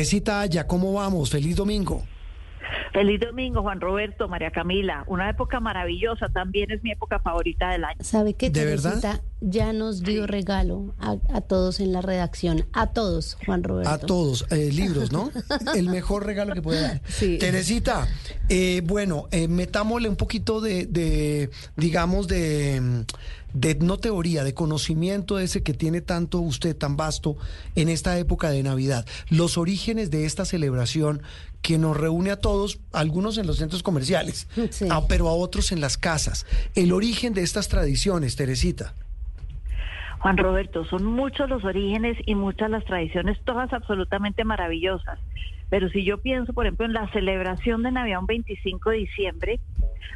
Teresita Aya, ¿cómo vamos? Feliz domingo. Feliz domingo, Juan Roberto, María Camila. Una época maravillosa, también es mi época favorita del año. ¿Sabe que ¿De Teresita verdad? Ya nos dio regalo a, a todos en la redacción? A todos, Juan Roberto. A todos, eh, libros, ¿no? El mejor regalo que puede dar. Sí. Teresita, eh, bueno, eh, metámosle un poquito de, de, digamos, de, de, no teoría, de conocimiento ese que tiene tanto usted, tan vasto, en esta época de Navidad. Los orígenes de esta celebración que nos reúne a todos, algunos en los centros comerciales, Sí. ah, pero a otros en las casas. El origen de estas tradiciones, Teresita. Juan Roberto, son muchos los orígenes y muchas las tradiciones, todas absolutamente maravillosas. Pero si yo pienso, por ejemplo, en la celebración de Navidad un 25 de diciembre,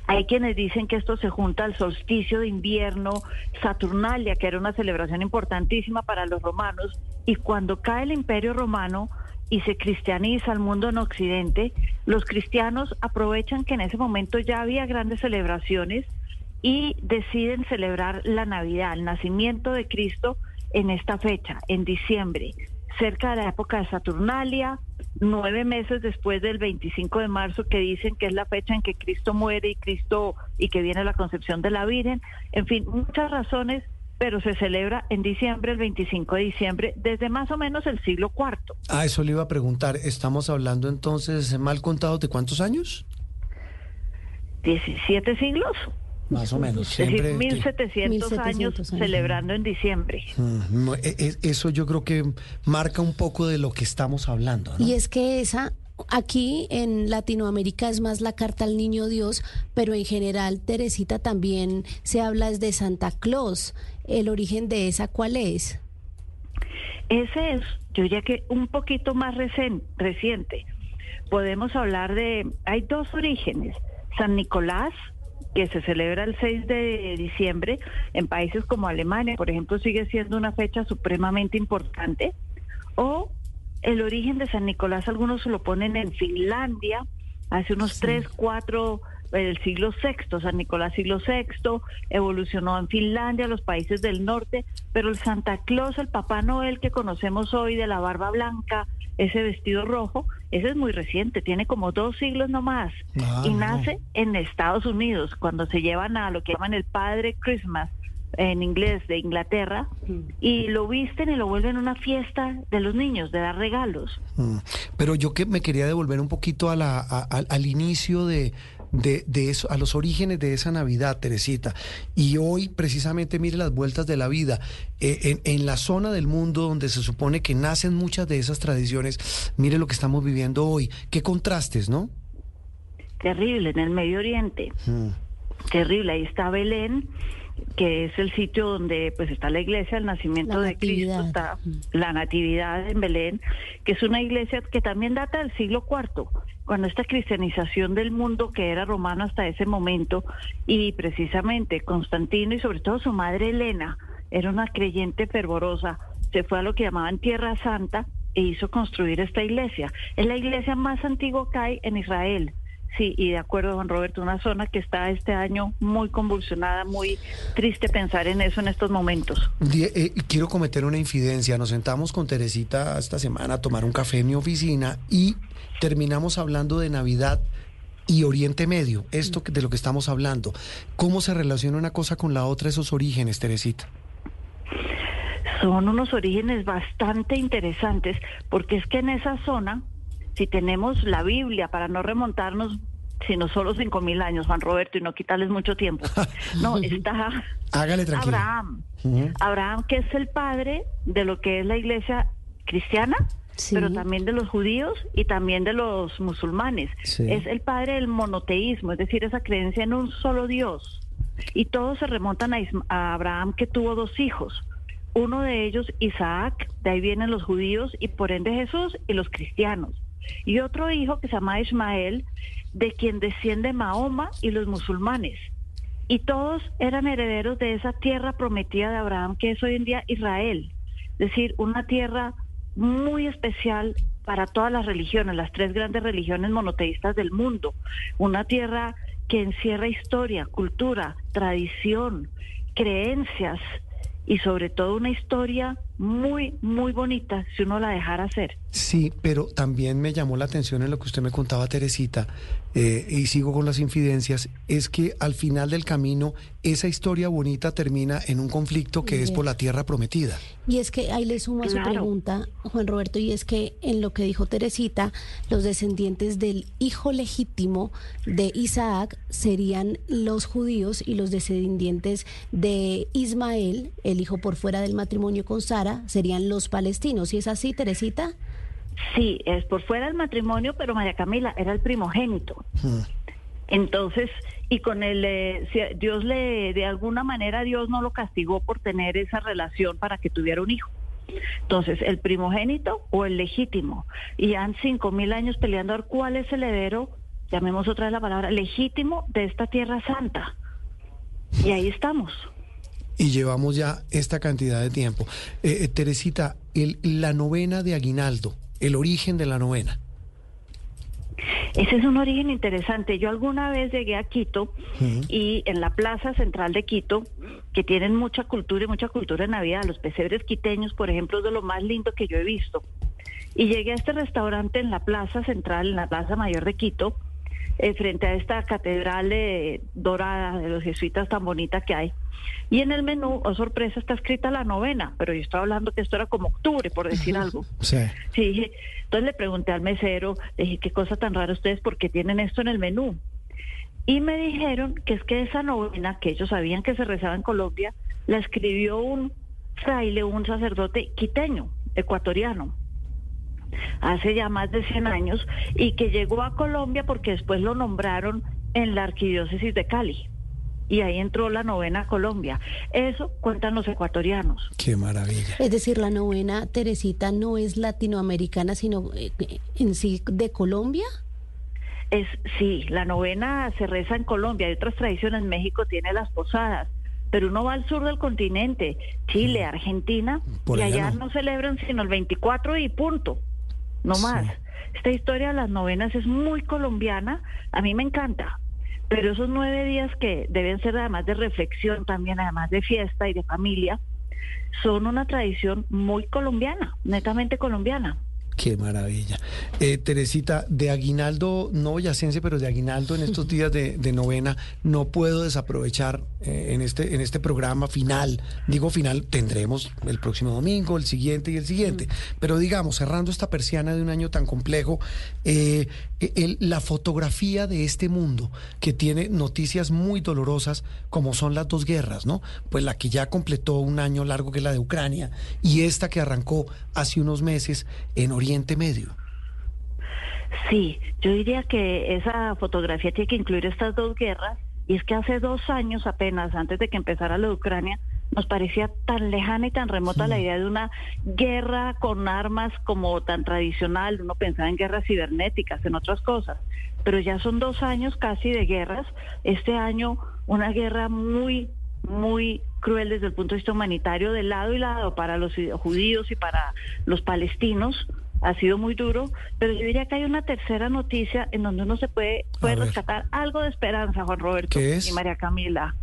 hay quienes dicen que esto se junta al solsticio de invierno, Saturnalia, que era una celebración importantísima para los romanos, y cuando cae el imperio romano y se cristianiza el mundo en Occidente, los cristianos aprovechan que en ese momento ya había grandes celebraciones y deciden celebrar la Navidad, el nacimiento de Cristo en esta fecha, en diciembre, cerca de la época de Saturnalia, nueve meses después del 25 de marzo, que dicen que es la fecha en que Cristo muere y Cristo y que viene la concepción de la Virgen. En fin, muchas razones, pero se celebra en diciembre, el 25 de diciembre, desde más o menos el siglo IV. Ah, eso le iba a preguntar. Estamos hablando entonces, mal contado, de cuántos años? 17 siglos, Más o menos. es decir, Siempre. 1700, 1700 años años. celebrando en diciembre. E- e- Eso yo creo que marca un poco de lo que estamos hablando, ¿no? Y es que esa, aquí en Latinoamérica es más la carta al niño Dios, pero en general, Teresita, también se habla es de Santa Claus. ¿El origen de esa cuál es? Ese es, yo diría que un poquito más recen- reciente. Podemos hablar de, hay dos orígenes. San Nicolás, que se celebra el 6 de diciembre en países como Alemania, por ejemplo, sigue siendo una fecha supremamente importante. O el origen de San Nicolás, algunos lo ponen en Finlandia, hace unos tres, cuatro, el siglo VI, San Nicolás siglo VI, evolucionó en Finlandia, los países del norte, pero el Santa Claus, el Papá Noel que conocemos hoy de la barba blanca, ese vestido rojo, ese es muy reciente, tiene como dos siglos nomás, Ah, y no. nace en Estados Unidos, cuando se llevan a lo que llaman el Padre Christmas, en inglés de Inglaterra, y lo visten y lo vuelven una fiesta de los niños, de dar regalos. Mm. Pero yo que me quería devolver un poquito a la, a- al inicio de, de, de eso, a los orígenes de esa Navidad, Teresita. Y hoy, precisamente, mire las vueltas de la vida. Eh, en, en la zona del mundo donde se supone que nacen muchas de esas tradiciones, mire lo que estamos viviendo hoy. Qué contrastes, ¿no? Terrible, en el Medio Oriente. Mm. terrible. Ahí está Belén, que es el sitio donde pues está la iglesia, el nacimiento de Cristo, está la Natividad en Belén, que es una iglesia que también data del siglo IV, cuando esta cristianización del mundo que era romano hasta ese momento, y precisamente Constantino y sobre todo su madre Elena, era una creyente fervorosa, se fue a lo que llamaban Tierra Santa e hizo construir esta iglesia. Es la iglesia más antigua que hay en Israel. Sí, y de acuerdo, Juan Roberto, una zona que está este año muy convulsionada, muy triste pensar en eso en estos momentos. Die- eh, quiero cometer una infidencia. Nos sentamos con Teresita esta semana a tomar un café en mi oficina y terminamos hablando de Navidad y Oriente Medio, esto que- de lo que estamos hablando. ¿Cómo se relaciona una cosa con la otra, esos orígenes, Teresita? Son unos orígenes bastante interesantes, porque es que en esa zona, si tenemos la Biblia, para no remontarnos, sino solo cinco mil años, Juan Roberto, y no quitarles mucho tiempo, no, está Hágale tranquilo. Abraham. Abraham, que es el padre de lo que es la iglesia cristiana, Sí. pero también de los judíos y también de los musulmanes. Sí. Es el padre del monoteísmo, es decir, esa creencia en un solo Dios. Y todos se remontan a, Isma- a Abraham, que tuvo dos hijos. Uno de ellos, Isaac, de ahí vienen los judíos y por ende Jesús y los cristianos. Y otro hijo que se llama Ismael, de quien desciende Mahoma y los musulmanes y todos eran herederos de esa tierra prometida de Abraham, que es hoy en día Israel. Es decir, una tierra muy especial para todas las religiones, las tres grandes religiones monoteístas del mundo. Una tierra que encierra historia, cultura, tradición, creencias y sobre todo una historia muy, muy bonita si uno la dejara hacer. Sí, pero también me llamó la atención en lo que usted me contaba, Teresita, eh, y sigo con las infidencias, es que al final del camino esa historia bonita termina en un conflicto que es por la tierra prometida. Y es que ahí le suma su pregunta, Juan Roberto, y es que en lo que dijo Teresita, los descendientes del hijo legítimo de Isaac serían los judíos y los descendientes de Ismael, el hijo por fuera del matrimonio con Sara, serían los palestinos. ¿Y es así, Teresita? Sí, es por fuera del matrimonio, pero María Camila era el primogénito. Hmm. Entonces, y con el, eh, Dios le, de alguna manera, Dios no lo castigó por tener esa relación para que tuviera un hijo. Entonces, el primogénito o el legítimo. Y han cinco mil años peleando a ver cuál es el heredero, llamemos otra vez la palabra, legítimo de esta tierra santa. Y ahí estamos. Y llevamos ya esta cantidad de tiempo. Eh, eh, Teresita, el, la novena de Aguinaldo, el origen de la novena. Ese es un origen interesante. Yo alguna vez llegué a Quito y en la plaza central de Quito, que tienen mucha cultura y mucha cultura en Navidad, los pesebres quiteños, por ejemplo, es de lo más lindo que yo he visto. Y llegué a este restaurante en la plaza central, en la plaza mayor de Quito, eh, frente a esta catedral eh, dorada de los jesuitas tan bonita que hay. Y en el menú, oh sorpresa, está escrita la novena, pero yo estaba hablando que esto era como octubre, por decir algo. Sí. sí. Entonces le pregunté al mesero, le dije, qué cosa tan rara ustedes, porque tienen esto en el menú? Y me dijeron que es que esa novena, que ellos sabían que se rezaba en Colombia, la escribió un fraile, un sacerdote quiteño, ecuatoriano hace ya más de 100 años y que llegó a Colombia porque después lo nombraron en la arquidiócesis de Cali. Y ahí entró la novena a Colombia. Eso cuentan los ecuatorianos. Qué maravilla. Es decir, la novena Teresita no es latinoamericana, sino eh, en sí de Colombia. Es sí, la novena se reza en Colombia. Hay otras tradiciones. México tiene las posadas pero uno va al sur del continente, Chile, Argentina, y allá no. no celebran sino el 24 y punto no más. Esta historia de las novenas es muy colombiana, a mí me encanta, pero esos nueve días que deben ser además de reflexión también, además de fiesta y de familia, son una tradición muy colombiana, netamente colombiana. Qué maravilla. Eh, Teresita, de Aguinaldo, no boyacense, pero de Aguinaldo en estos días de, novena, no puedo desaprovechar eh, en, este, en este programa final. Digo final, tendremos el próximo domingo, el siguiente y el siguiente. Pero digamos, cerrando esta persiana de un año tan complejo, eh, la fotografía de este mundo que tiene noticias muy dolorosas como son las dos guerras, ¿no? Pues la que ya completó un año largo que es la de Ucrania y esta que arrancó hace unos meses en Oriente Medio. Sí, yo diría que esa fotografía tiene que incluir estas dos guerras y es que hace dos años apenas, antes de que empezara la de Ucrania, nos parecía tan lejana y tan remota la idea de una guerra con armas como tan tradicional. Uno pensaba en guerras cibernéticas, en otras cosas. Pero ya son dos años casi de guerras. Este año una guerra muy, muy cruel desde el punto de vista humanitario de lado y lado para los judíos y para los palestinos. Ha sido muy duro, pero yo diría que hay una tercera noticia en donde uno se puede, puede rescatar algo de esperanza, Juan Roberto y María Camila,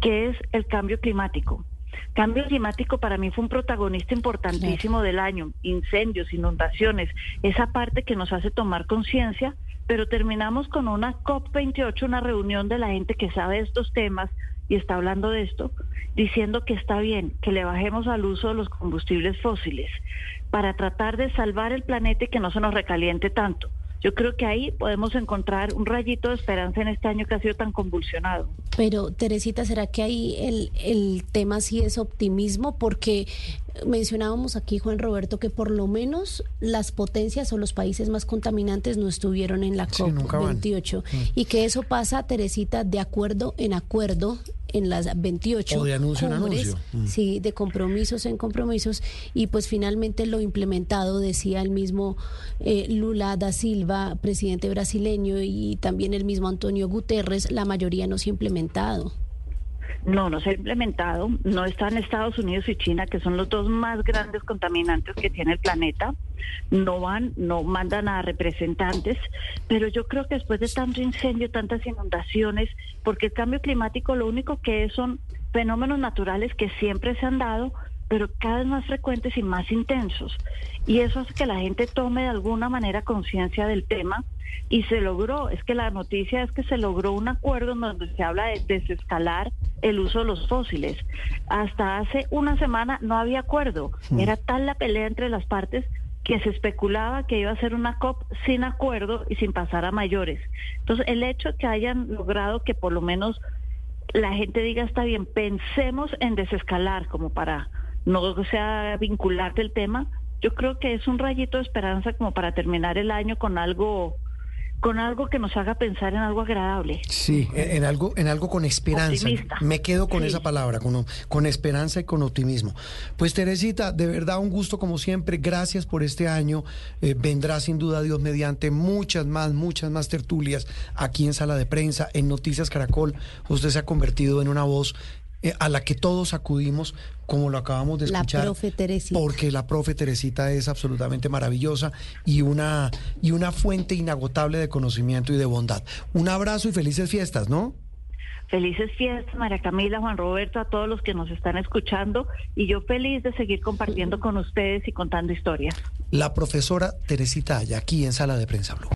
que es el cambio climático. Cambio climático para mí fue un protagonista importantísimo del año, incendios, inundaciones, esa parte que nos hace tomar conciencia, pero terminamos con una COP28, una reunión de la gente que sabe estos temas y está hablando de esto, diciendo que está bien que le bajemos al uso de los combustibles fósiles para tratar de salvar el planeta y que no se nos recaliente tanto. Yo creo que ahí podemos encontrar un rayito de esperanza en este año que ha sido tan convulsionado. Pero, Teresita, ¿será que ahí el, el tema sí es optimismo? Porque mencionábamos aquí, Juan Roberto, que por lo menos las potencias o los países más contaminantes no estuvieron en la COP28 mm. y que eso pasa, Teresita, de acuerdo en acuerdo en las 28 o de anuncio en anuncio. Mm. sí, de compromisos en compromisos y pues finalmente lo implementado decía el mismo eh, Lula da Silva, presidente brasileño y también el mismo Antonio Guterres, la mayoría no se ha implementado. No, no se ha implementado. No están Estados Unidos y China, que son los dos más grandes contaminantes que tiene el planeta. No van, no mandan a representantes. Pero yo creo que después de tanto incendio, tantas inundaciones, porque el cambio climático lo único que es son fenómenos naturales que siempre se han dado, pero cada vez más frecuentes y más intensos. Y eso hace que la gente tome de alguna manera conciencia del tema y se logró, es que la noticia es que se logró un acuerdo en donde se habla de desescalar el uso de los fósiles. Hasta hace una semana no había acuerdo, mm. era tal la pelea entre las partes que se especulaba que iba a ser una COP sin acuerdo y sin pasar a mayores. Entonces, el hecho de que hayan logrado que por lo menos la gente diga está bien, pensemos en desescalar como para no sea vincularte el tema, yo creo que es un rayito de esperanza como para terminar el año con algo con algo que nos haga pensar en algo agradable. Sí, en, algo, en algo con esperanza. Me quedo con esa palabra, con, con esperanza y con optimismo. Pues Teresita, de verdad un gusto como siempre. Gracias por este año. Eh, vendrá sin duda Dios mediante muchas más, muchas más tertulias aquí en Sala de Prensa, en Noticias Caracol. Usted se ha convertido en una voz eh, a la que todos acudimos, como lo acabamos de escuchar. La profe Teresita. Porque la profe Teresita es absolutamente maravillosa y una, y una fuente inagotable de conocimiento y de bondad. Un abrazo y felices fiestas, ¿no? Felices fiestas, María Camila, Juan Roberto, a todos los que nos están escuchando y yo feliz de seguir compartiendo con ustedes y contando historias. La profesora Teresita Aya, aquí en Sala de Prensa Blue.